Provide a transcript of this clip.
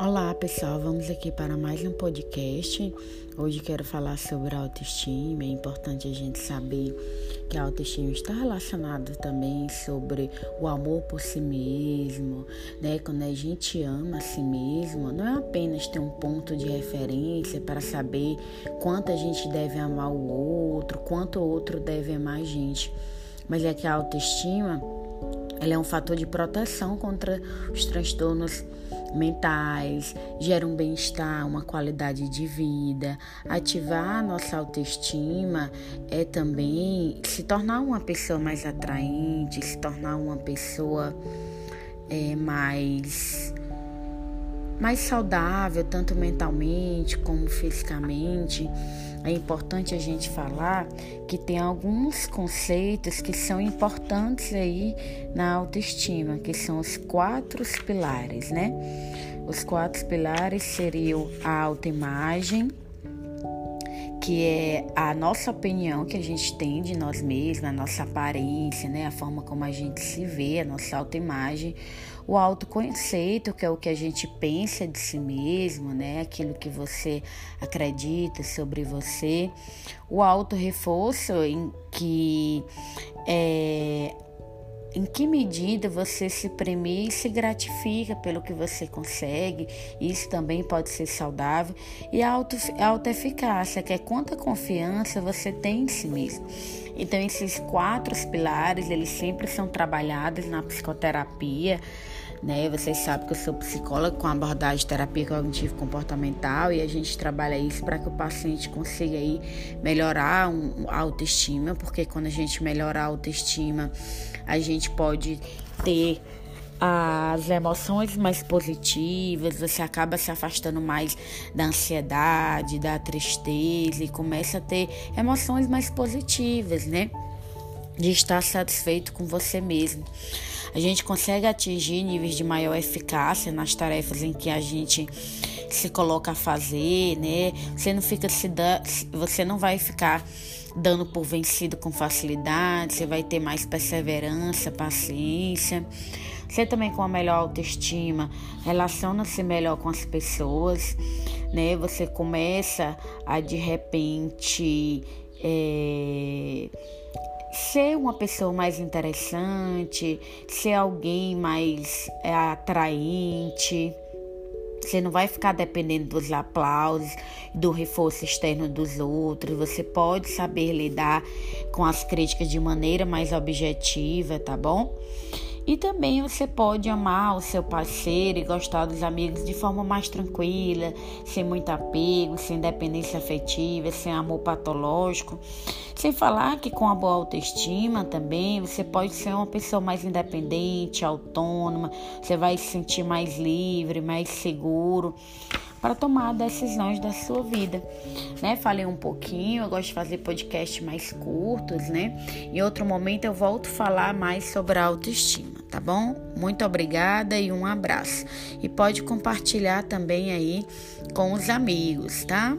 Olá pessoal, vamos aqui para mais um podcast. Hoje quero falar sobre a autoestima. É importante a gente saber que a autoestima está relacionada também sobre o amor por si mesmo, né? Quando a gente ama a si mesmo, não é apenas ter um ponto de referência para saber quanto a gente deve amar o outro, quanto o outro deve amar a gente, mas é que a autoestima ela é um fator de proteção contra os transtornos mentais, gera um bem-estar, uma qualidade de vida. Ativar a nossa autoestima é também se tornar uma pessoa mais atraente, se tornar uma pessoa é, mais mais saudável, tanto mentalmente como fisicamente. É importante a gente falar que tem alguns conceitos que são importantes aí na autoestima, que são os quatro pilares, né? Os quatro pilares seriam a autoimagem, que é a nossa opinião que a gente tem de nós mesmos, a nossa aparência, né? A forma como a gente se vê, a nossa autoimagem. O autoconceito, que é o que a gente pensa de si mesmo, né? Aquilo que você acredita sobre você. O auto-reforço, em que é em que medida você se premia e se gratifica pelo que você consegue, isso também pode ser saudável, e a autoeficácia, que é quanta confiança você tem em si mesmo. Então, esses quatro pilares, eles sempre são trabalhados na psicoterapia, né? Vocês sabem que eu sou psicóloga com abordagem terapia cognitivo comportamental e a gente trabalha isso para que o paciente consiga aí melhorar a autoestima, porque quando a gente melhora a autoestima, a gente pode ter as emoções mais positivas, você acaba se afastando mais da ansiedade, da tristeza e começa a ter emoções mais positivas, né? De estar satisfeito com você mesmo a gente consegue atingir níveis de maior eficácia nas tarefas em que a gente se coloca a fazer, né? Você não fica se da, você não vai ficar dando por vencido com facilidade, você vai ter mais perseverança, paciência. Você também com a melhor autoestima, relaciona-se melhor com as pessoas, né? Você começa a de repente é, ser uma pessoa mais interessante, ser alguém mais é, atraente. Você não vai ficar dependendo dos aplausos, do reforço externo dos outros. Você pode saber lidar com as críticas de maneira mais objetiva, tá bom? E também você pode amar o seu parceiro e gostar dos amigos de forma mais tranquila, sem muito apego, sem dependência afetiva, sem amor patológico. Sem falar que com a boa autoestima também você pode ser uma pessoa mais independente, autônoma, você vai se sentir mais livre, mais seguro para tomar decisões da sua vida, né? Falei um pouquinho, eu gosto de fazer podcasts mais curtos, né? Em outro momento eu volto a falar mais sobre a autoestima, tá bom? Muito obrigada e um abraço. E pode compartilhar também aí com os amigos, tá?